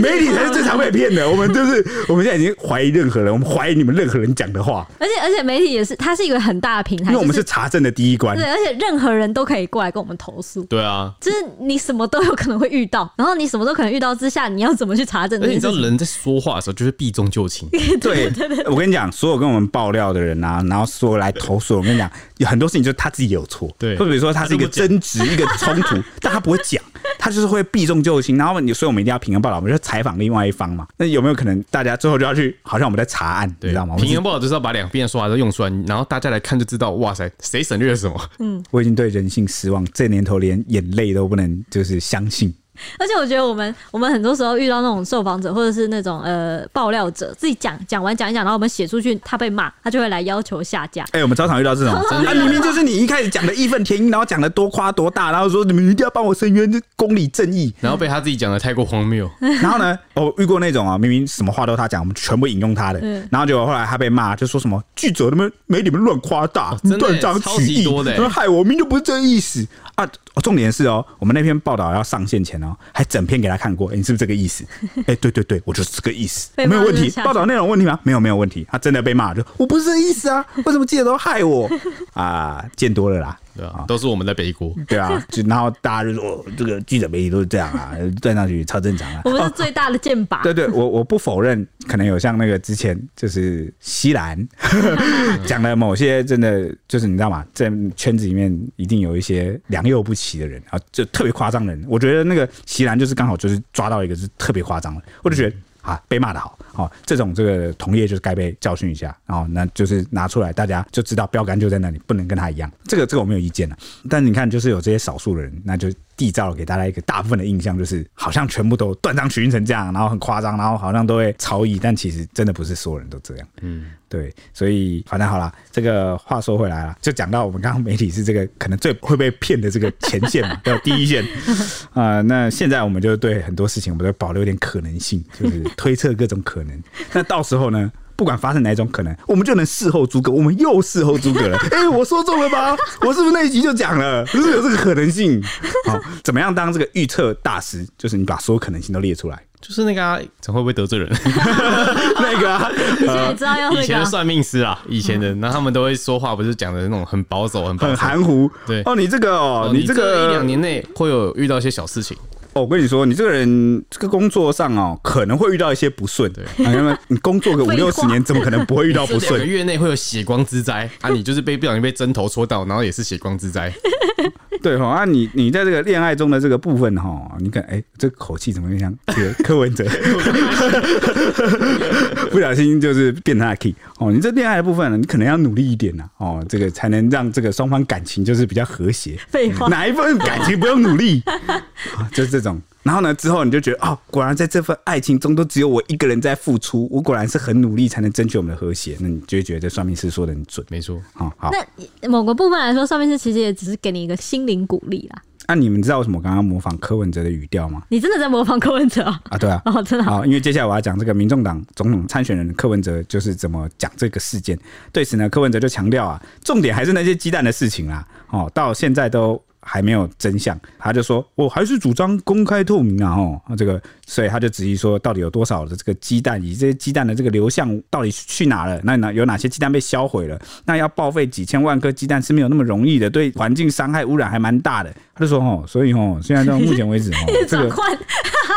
Speaker 2: 媒体
Speaker 1: 才是最常被骗的。我们就是我们现在已经怀疑任何人，我们怀疑你们任何人讲的话，
Speaker 2: 而且而且媒体也是，它是一个很大的平台，
Speaker 1: 因为我们
Speaker 2: 是
Speaker 1: 查证的第一关
Speaker 2: 对，。而且任何人都可以过来跟我们投诉。
Speaker 3: 对啊，
Speaker 2: 就是你什么都有可能会遇到，然后你什么都可能遇到之下，你要怎么去查证这
Speaker 3: 而且你知道？人在说话的时候就是避重就轻，
Speaker 1: 对，我跟你讲，所有跟我们爆料的人啊，然后所有来投诉，我跟你讲，有很多事情就是他自己有错，
Speaker 3: 对
Speaker 1: 或者比如说他是一个争执、一个冲突，但他不会讲，他就是会避重就轻。然后你，所以我们一定要平衡报道，我们就采访另外一方嘛。那有没有可能大家最后就要去，好像我们在查案，你
Speaker 3: 对
Speaker 1: 知道吗？我们
Speaker 3: 平衡报道就是要把两边的说法都用出来，然后大家来看就知道，哇塞，谁省略了什么？
Speaker 1: 嗯我已经对人性失望，这年头连眼泪都不能就是相信。
Speaker 2: 而且我觉得我们我们很多时候遇到那种受访者或者是那种呃爆料者，自己讲讲完讲一讲，然后我们写出去，他被骂，他就会来要求下架。
Speaker 1: 哎、我们常常遇到这种，啊，明明就是你一开始讲的义愤填膺，然后讲的多夸多大，然后说你们一定要帮我伸冤，这公理正义。
Speaker 3: 然后被他自己讲的太过荒谬，
Speaker 1: 然后呢，我遇过那种啊，明明什么话都他讲，我们全部引用他的，
Speaker 2: 嗯
Speaker 1: 然后结果后来他被骂，就说什么记者他们没你们乱夸大，断章取义，
Speaker 3: 级多的欸
Speaker 1: 然后害我明明就不是这个意思啊。重点是哦，我们那篇报道要上线前哦，还整篇给他看过，欸你是不是这个意思？哎，对对对，我就是这个意思，没有
Speaker 2: 问题。
Speaker 1: 报道内容问题吗？没有没有问题。他真的被骂，就我不是这个意思啊，为什么记者都害我 啊？见多了啦。
Speaker 3: 对啊，都是我们在背锅。
Speaker 1: 对啊，就然后大家就说、哦、这个记者媒体都是这样啊，站上去超正常啊。
Speaker 2: 我们是最大的箭靶。
Speaker 1: 对对，我我不否认，可能有像那个之前就是西兰 讲的某些真的就是你知道吗，在圈子里面一定有一些良莠不齐的人啊，就特别夸张的人。我觉得那个西兰就是刚好就是抓到一个是特别夸张的，我就觉得。啊，被骂的好，好、哦，这种这个同业就是该被教训一下，然、后那就是拿出来，大家就知道标杆就在那里，不能跟他一样。这个这个我没有意见了，但你看，就是有这些少数的人，那就缔造了给大家一个大部分的印象，就是好像全部都断章取义成这样，然后很夸张，然后好像都会超译，但其实真的不是所有人都这样。嗯，对，所以反正好了，这个话说回来了，就讲到我们刚刚媒体是这个可能最会被骗的这个前线嘛，对，第一线啊、呃。那现在我们就对很多事情，我们都保留一点可能性，就是推测各种可能。那到时候呢？不管发生哪一种可能，我们就能事后诸葛。我们又事后诸葛了。哎、欸，我说中了吧？我是不是那一集就讲了？是不是有这个可能性？好，怎么样当这个预测大师？就是你把所有可能性都列出来。
Speaker 3: 就是那个啊，怎会不会得罪人？
Speaker 1: 那个啊，
Speaker 2: 你现在知道要那个、啊、
Speaker 3: 以前的算命师啊，以前的，那他们都会说话，不是讲的那种很保守、很保守
Speaker 1: 很含糊。
Speaker 3: 对
Speaker 1: 哦，你这个哦，你这个
Speaker 3: 一两年内会有遇到一些小事情。
Speaker 1: 哦，我跟你说，你这个人这个工作上哦，可能会遇到一些不顺。对，因为你工作个五六十年，怎么可能不会遇到不顺？
Speaker 3: 两个月内会有血光之灾啊！你就是被不小心被针头戳到，然后也是血光之灾。
Speaker 1: 对哈，啊你你在这个恋爱中的这个部分哈，你看哎、欸，这口气怎么像这个柯文哲？不小心就是变他的 key 哦。你这恋爱的部分呢，你可能要努力一点呐哦，这个才能让这个双方感情就是比较和谐。
Speaker 2: 废话，
Speaker 1: 哪一份感情不用努力？啊，就是这种。然后呢，之后你就觉得哦，果然在这份爱情中都只有我一个人在付出，我果然是很努力才能争取我们的和谐。那你就会觉得这算命师说的很准，
Speaker 3: 没错。
Speaker 1: 好，好。
Speaker 2: 那某个部分来说，算命师其实也只是给你一个心灵鼓励啦。
Speaker 1: 那、啊、你们知道为什么我刚刚模仿柯文哲的语调吗？
Speaker 2: 你真的在模仿柯文哲啊？
Speaker 1: 啊，对啊。
Speaker 2: 哦，真的好。
Speaker 1: 因为接下来我要讲这个民众党总统参选人柯文哲就是怎么讲这个事件。对此呢，柯文哲就强调啊，重点还是那些鸡蛋的事情啦。哦，到现在都。还没有真相，他就说我还是主张公开透明啊！哦，这个，所以他就质疑说，到底有多少的这个鸡蛋，以这些鸡蛋的这个流向到底去哪了？那哪有哪些鸡蛋被销毁了？那要报废几千万颗鸡蛋是没有那么容易的，对环境伤害污染还蛮大的。他就说哦，所以哦，现在到目前为止哦，这个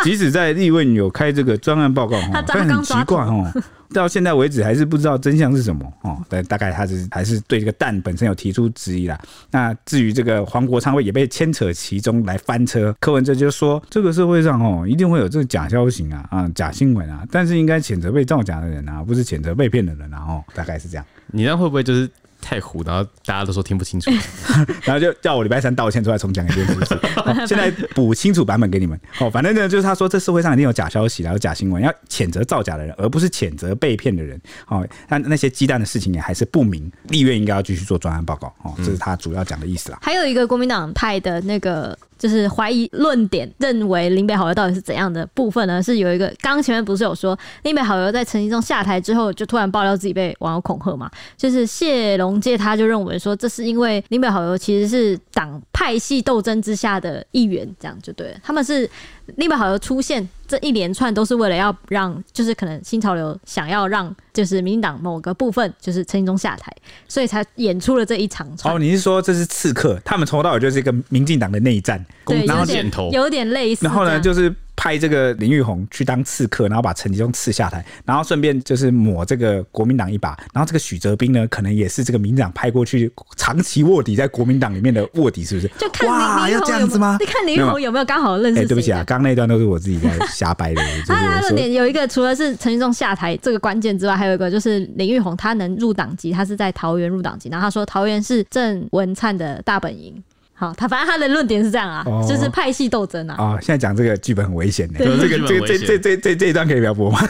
Speaker 1: 即使在立问有开这个专案报告哈，但很奇怪哦。到现在为止还是不知道真相是什么哦，但大概他是还是对这个蛋本身有提出质疑啦。那至于这个黄国昌会也被牵扯其中来翻车，柯文哲就说这个社会上哦一定会有这个假消息啊啊假新闻啊，但是应该谴责被造假的人啊，不是谴责被骗的人啊哦，大概是这样。
Speaker 3: 你那会不会就是？太糊，然后大家都说听不清楚，
Speaker 1: 然后就叫我礼拜三道歉，出来重讲一遍，是不是？现在补清楚版本给你们。哦，反正呢，就是他说这社会上一定有假消息，然后假新闻，要谴责造假的人，而不是谴责被骗的人。哦，那那些鸡蛋的事情也还是不明，立院应该要继续做专案报告。哦，这是他主要讲的意思啦。
Speaker 2: 还有一个国民党派的那个。就是怀疑论点，认为林北好友到底是怎样的部分呢？是有一个，刚前面不是有说林北好友在陈其中下台之后，就突然爆料自己被网友恐吓嘛？就是谢龙介他就认为说，这是因为林北好友其实是党派系斗争之下的一员，这样就对了。他们是。林北好友出现这一连串都是为了要让，就是可能新潮流想要让，就是民进党某个部分就是陈时中下台，所以才演出了这一场。
Speaker 1: 哦，你是说这是刺客？他们从头到尾就是一个民进党的内战，
Speaker 2: 对，
Speaker 1: 然后
Speaker 2: 点头有点类似。
Speaker 1: 然后呢，就是。派这个林玉红去当刺客，然后把陈吉仲刺下台，然后顺便就是抹这个国民党一把。然后这个许哲斌呢，可能也是这个民进党派过去长期卧底在国民党里面的卧底，是不是？
Speaker 2: 就看哇，要这样子吗？你看林玉红有没有刚好认识？哎，对不起啊，刚刚那段都是我自己在瞎掰的。他他论点有一个，除了是陈吉仲下台这个关键之外，还有一个就是林玉红他能入党籍，他是在桃园入党籍，然后他说桃园是郑文灿的大本营。好，他反正他的论点是这样啊，哦、就是派系斗争啊。啊、哦，现在讲这个剧本很危险的，这个这个这这这这这一段可以不要播吗？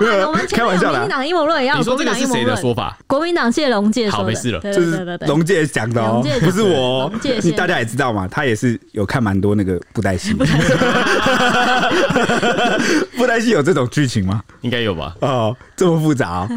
Speaker 2: 没有，我们开玩笑的。国民党阴谋论也要。你说这个是谁的说法？国民党谢龙介说的。好，没事了。就是龙介讲的哦，不是我。龙介，大家也知道嘛，他也是有看蛮多那个布袋戏。布袋戏有这种剧情吗？应该有吧。哦，这么复杂哦。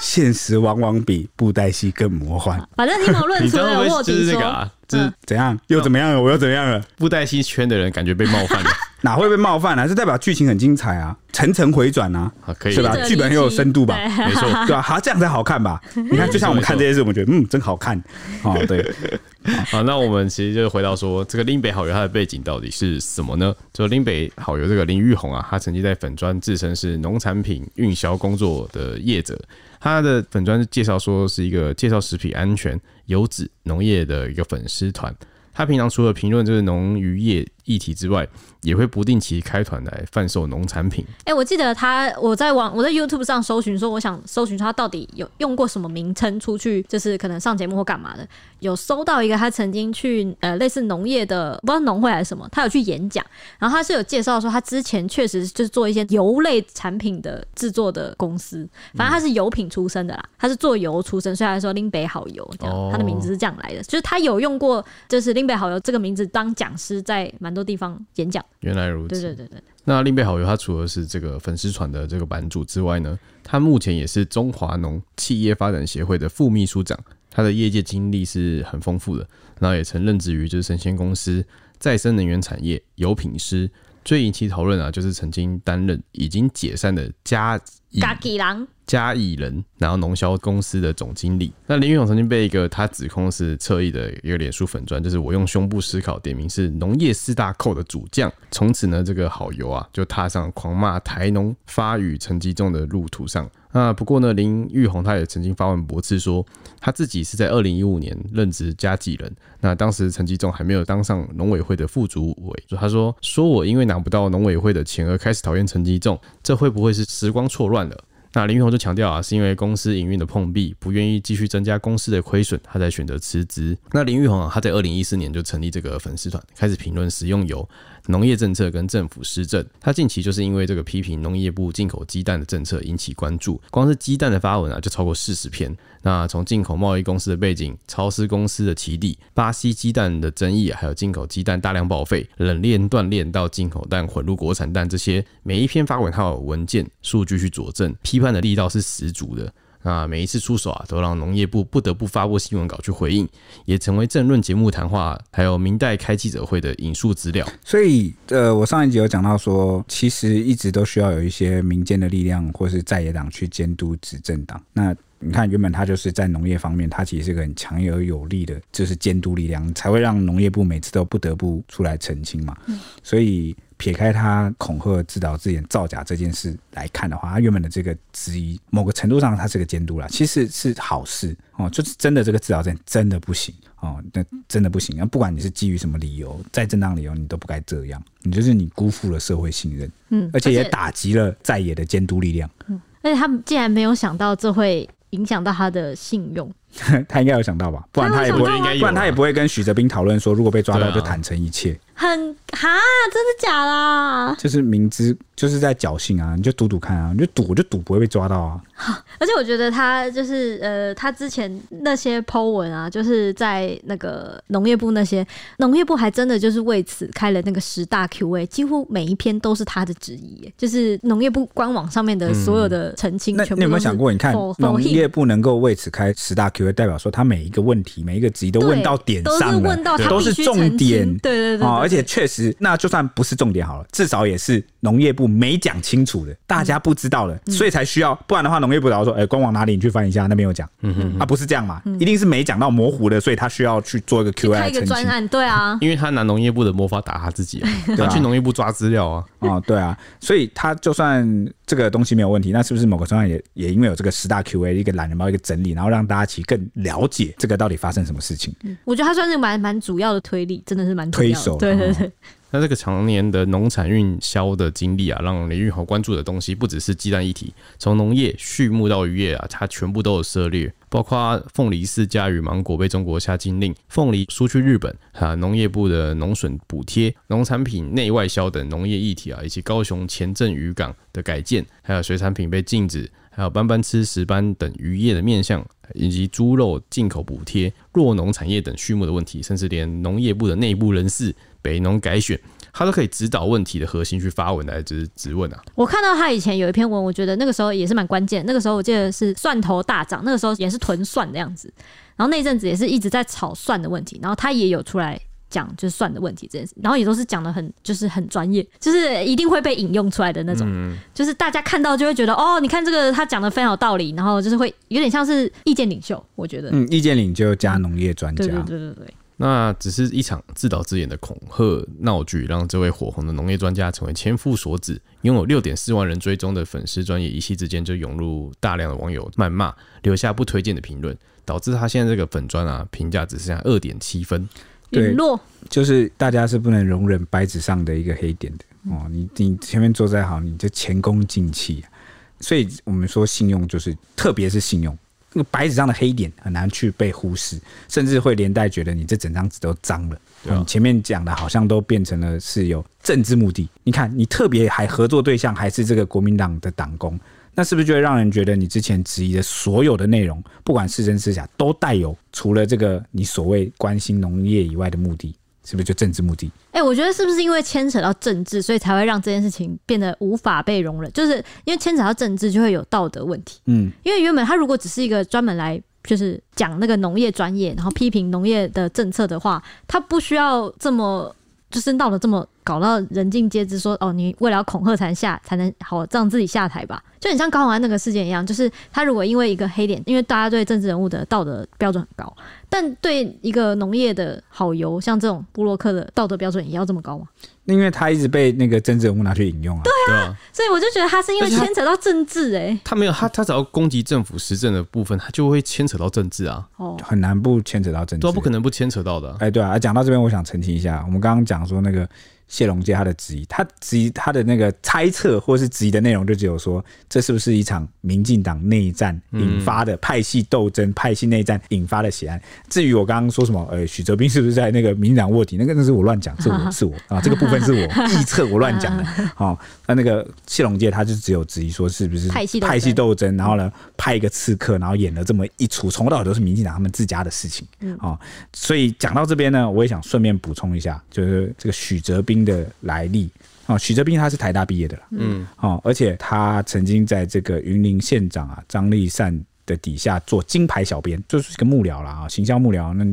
Speaker 2: 现实往往比布袋戏更魔幻。反正阴谋论除了卧底说。这怎样？又怎么样了？我又怎么样了？布袋戏圈的人感觉被冒犯了，哪会被冒犯呢？这代表剧情很精彩啊，层层回转啊，可以是吧？剧本很有深度吧？没错，对吧？好，这样才好看吧？你看，就像我们看这些事，我们觉得嗯，真好看哦。对，好，那我们其实就回到说，这个林北好友他的背景到底是什么呢？就林北好友这个林玉红啊，他曾经在粉砖自称是农产品运销工作的业者。他的粉专介绍说是一个介绍食品安全、游子农业的一个粉丝团。他平常除了评论就是农渔业议题之外，也会不定期开团来贩售农产品。哎、欸，我记得他，我在网我在 YouTube 上搜寻说，我想搜寻他到底有用过什么名称出去，就是可能上节目或干嘛的。有搜到一个他曾经去呃类似农业的，不知道农会还是什么，他有去演讲，然后他是有介绍说他之前确实就是做一些油类产品的制作的公司，反正他是油品出身的啦，他是做油出身，所以他说林北好油这样，他的名字是这样来的，就是他有用过就是林北好油这个名字当讲师，在蛮多地方演讲。原来如此，对对对对。那另贝好友，他除了是这个粉丝团的这个版主之外呢，他目前也是中华农企业发展协会的副秘书长，他的业界经历是很丰富的，然后也曾任职于就是生鲜公司、再生能源产业、油品师。最引起讨论啊，就是曾经担任已经解散的嘉嘉义人。
Speaker 3: 嘉义人，然后农销公司的总经理。那林玉鸿曾经被一个他指控是侧翼的一个脸书粉砖，就是我用胸部思考，点名是农业四大寇的主将。从此呢，这个好友啊就踏上狂骂台农发语成绩中的路途上。那不过呢，林玉红他也曾经发文驳斥说，他自己是在二零一五年任职嘉义人，那当时陈吉仲还没有当上农委会的副主委。他说说我因为拿不到农委会的钱而开始讨厌陈吉仲，这会不会是时光错乱了？那林玉红就强调啊，是因为公司营运的碰壁，不愿意继续增加公司的亏损，他才选择辞职。那林玉红啊，他在二零一四年就成立这个粉丝团，开始评论食用油。农业政策跟政府施政，他近期就是因为这个批评农业部进口鸡蛋的政策引起关注，光是鸡蛋的发文啊就超过四十篇。那从进口贸易公司的背景、超市公司的起底、巴西鸡蛋的争议，还有进口鸡蛋大量报废、冷链断裂到进口蛋混入国产蛋这些，每一篇发文他有文件数据去佐证，批判的力道是十足的。那每一次出手啊，都让农业部不得不发布新闻稿去回应，也成为政论节目谈话，还有明代开记者会的引述资料。
Speaker 1: 所以，呃，我上一集有讲到说，其实一直都需要有一些民间的力量，或是在野党去监督执政党。那你看，原本他就是在农业方面，他其实是个很强而有力的，就是监督力量，才会让农业部每次都不得不出来澄清嘛。嗯、所以。撇开他恐吓、自导自演、造假这件事来看的话，他原本的这个质疑，某个程度上他是个监督啦，其实是好事哦。就是真的这个自导自演真的不行哦，那真的不行。那不管你是基于什么理由，再正当理由，你都不该这样。你就是你辜负了社会信任，嗯，而且也打击了在野的监督力量。
Speaker 2: 嗯，而且他们竟然没有想到这会影响到他的信用。
Speaker 1: 他应该有想到吧？不然他也不会，不然他也不会跟许哲斌讨论说，如果被抓到就坦诚一切。
Speaker 2: 很哈，真的假啦？
Speaker 1: 就是明知就是在侥幸啊，你就赌赌看啊，你就赌，我就赌不会被抓到啊。
Speaker 2: 而且我觉得他就是呃，他之前那些 po 文啊，就是在那个农业部那些农业部还真的就是为此开了那个十大 Q&A，几乎每一篇都是他的质疑，就是农业部官网上面的所有的澄清。全部、嗯、
Speaker 1: 你有没有想过，你看农业部能够为此开十大 Q&A，代表说他每一个问题、每一个质疑都问到点上了，都是重点。对对对，对。而且确实，那就算不是重点好了，至少也是农业部没讲清楚的，大家不知道的，嗯、所以才需要。不然的话，农业部老说：“哎、欸，官网哪里？你去翻一下，那边有讲。嗯哼哼”啊，不是这样嘛？嗯、一定是没讲到模糊的，所以他需要去做一个 Q&A，开一个专案。
Speaker 2: 对啊，
Speaker 3: 因为他拿农业部的魔法打他自己、啊，他去农业部抓资料啊。
Speaker 1: 哦，对啊，所以他就算这个东西没有问题，那是不是某个专案也也因为有这个十大 Q&A 一个懒人包一个整理，然后让大家其实更了解这个到底发生什么事情？
Speaker 2: 嗯、我觉得他算是蛮蛮主要的推力，真的是蛮
Speaker 1: 推手。
Speaker 2: 对对对。
Speaker 3: 那这个常年的农产运销的经历啊，让林玉豪关注的东西不只是鸡蛋议题，从农业、畜牧到渔业啊，他全部都有涉猎，包括凤梨释迦与芒果被中国下禁令，凤梨输去日本啊，农业部的农损补贴、农产品内外销等农业议题啊，以及高雄前镇渔港的改建，还有水产品被禁止，还有斑斑吃石斑等渔业的面向，以及猪肉进口补贴、弱农产业等畜牧的问题，甚至连农业部的内部人士。北农改选，他都可以指导问题的核心去发文来就是质问啊。
Speaker 2: 我看到他以前有一篇文，我觉得那个时候也是蛮关键。那个时候我记得是蒜头大涨，那个时候也是囤蒜的样子。然后那阵子也是一直在炒蒜的问题，然后他也有出来讲就是蒜的问题这件事，然后也都是讲的很就是很专业，就是一定会被引用出来的那种。嗯、就是大家看到就会觉得哦，你看这个他讲的非常有道理，然后就是会有点像是意见领袖，我觉得。嗯，
Speaker 1: 意见领袖加农业专家。
Speaker 2: 对对对对对。
Speaker 3: 那只是一场自导自演的恐吓闹剧，让这位火红的农业专家成为千夫所指。拥有六点四万人追踪的粉丝专业，一夕之间就涌入大量的网友谩骂，留下不推荐的评论，导致他现在这个粉砖啊评价只剩下二点七分。
Speaker 1: 对，就是大家是不能容忍白纸上的一个黑点的哦。你你前面做再好，你就前功尽弃。所以我们说信用就是，特别是信用。那个白纸上的黑点很难去被忽视，甚至会连带觉得你这整张纸都脏了。你、啊、前面讲的好像都变成了是有政治目的。你看，你特别还合作对象还是这个国民党的党工，那是不是就会让人觉得你之前质疑的所有的内容，不管是真是假，都带有除了这个你所谓关心农业以外的目的？是不是就政治目的？
Speaker 2: 哎、欸，我觉得是不是因为牵扯到政治，所以才会让这件事情变得无法被容忍？就是因为牵扯到政治，就会有道德问题。嗯，因为原本他如果只是一个专门来就是讲那个农业专业，然后批评农业的政策的话，他不需要这么就是闹得这么搞到人尽皆知说，说哦，你为了要恐吓才下，才能好让自己下台吧？就很像高虹安那个事件一样，就是他如果因为一个黑点，因为大家对政治人物的道德标准很高，但对一个农业的好油，像这种布洛克的道德标准也要这么高吗？
Speaker 1: 因为他一直被那个政治人物拿去引用啊。
Speaker 2: 对啊，所以我就觉得他是因为牵扯到政治哎、欸，
Speaker 3: 他没有他他只要攻击政府施政的部分，他就会牵扯到政治啊。哦，
Speaker 1: 很难不牵扯到政治，
Speaker 3: 都不可能不牵扯到的、啊。
Speaker 1: 哎、欸，对啊，讲到这边，我想澄清一下，我们刚刚讲说那个。谢龙介他的质疑，他质疑他的那个猜测或是质疑的内容，就只有说这是不是一场民进党内战引发的派系斗争、派系内战引发的血案。至于我刚刚说什么，呃，许哲斌是不是在那个民进党卧底？那个那是我乱讲，是我是我啊，这个部分是我臆测，我乱讲的。好，那那个谢龙介他就只有质疑说是不是派系派系斗争，然后呢派一个刺客，然后演了这么一出，从头到尾都是民进党他们自家的事情。哦，所以讲到这边呢，我也想顺便补充一下，就是这个许哲斌的来历啊，许哲斌他是台大毕业的啦，嗯，哦，而且他曾经在这个云林县长啊张立善的底下做金牌小编，就是一个幕僚啦啊，行销幕僚。那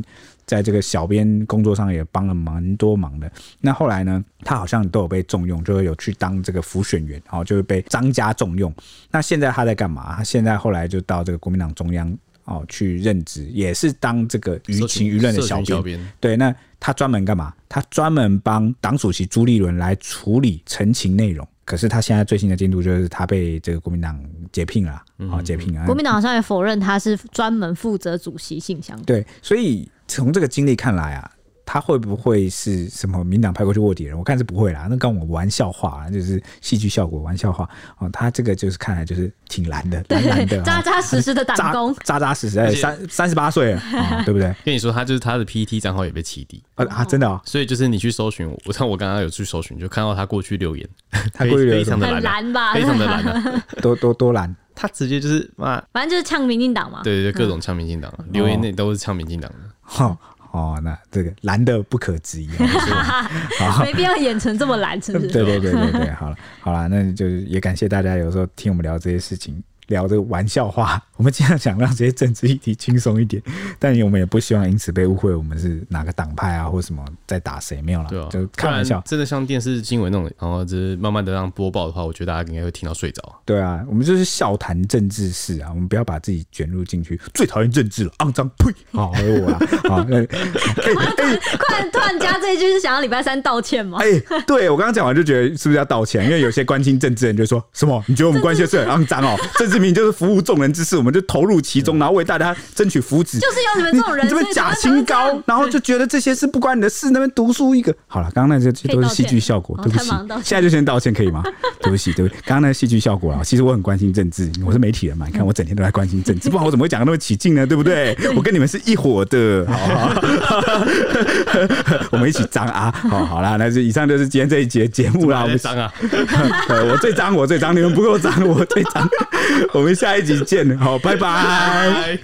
Speaker 1: 在这个小编工作上也帮了蛮多忙的。那后来呢，他好像都有被重用，就会有去当这个辅选员，哦就会被张家重用。那现在他在干嘛？他现在后来就到这个国民党中央。哦，去任职也是当这个舆情舆论的小编。对，那他专门干嘛？他专门帮党主席朱立伦来处理陈情内容。可是他现在最新的进度就是他被这个国民党解聘了，啊、嗯哦、解聘了！
Speaker 2: 国民党好像也否认他是专门负责主席信箱。
Speaker 1: 对，所以从这个经历看来啊。他会不会是什么民党派过去卧底人？我看是不会啦，那跟我玩笑话，就是戏剧效果玩笑话哦。他这个就是看来就是挺蓝的，蓝蓝的，
Speaker 2: 扎扎实实的打工，
Speaker 1: 扎扎实实。哎，三三十八岁了，对不对？
Speaker 3: 跟你说，他就是他的 PTT 账号也被起底
Speaker 1: 啊啊！真的哦，
Speaker 3: 所以就是你去搜寻，我像我刚刚有去搜寻，就看到他过去留言，
Speaker 1: 他过去留言
Speaker 3: 非常的蓝吧，非常的蓝，
Speaker 1: 多多多蓝。
Speaker 3: 他直接就是妈，
Speaker 2: 反正就是呛民进党嘛，
Speaker 3: 对对对，各种呛民进党，留言那都是呛民进党的。
Speaker 1: 好。哦，那这个蓝的不可质疑，好
Speaker 2: 没必要演成这么蓝，是不是？
Speaker 1: 对对对对对，好了好了，那就是也感谢大家有时候听我们聊这些事情。聊这个玩笑话，我们尽量想让这些政治议题轻松一点，但我们也不希望因此被误会我们是哪个党派啊，或什么在打谁，没有了，对啊，就开玩笑。真的像电视新闻那种，然后就是慢慢的让播报的话，我觉得大家应该会听到睡着。对啊，我们就是笑谈政治事啊，我们不要把自己卷入进去。最讨厌政治了，肮脏呸！好，还有我啊，好，那哎哎，快突然加这一句是想要礼拜三道歉吗？哎，对我刚刚讲完就觉得是不是要道歉？因为有些关心政治人就说什么？你觉得我们关心的事很肮脏哦？政治。市民就是服务众人之事，我们就投入其中，然后为大家争取福祉。就是有你们这种人，你这边假清高，然后就觉得这些事不关你的事，那边读书一个。好了，刚刚那些都是戏剧效果，对不起，现在就先道歉可以吗？对不起，对不起，刚刚那戏剧效果啊。其实我很关心政治，我是媒体人嘛，你看我整天都在关心政治，不然我怎么会讲得那么起劲呢？对不对？我跟你们是一伙的，好好，我们一起脏啊！好，好啦，那就以上就是今天这一节节目啦。我们脏啊，我最脏，我最脏，你们不够脏，我最脏。我们下一集见，好，拜拜。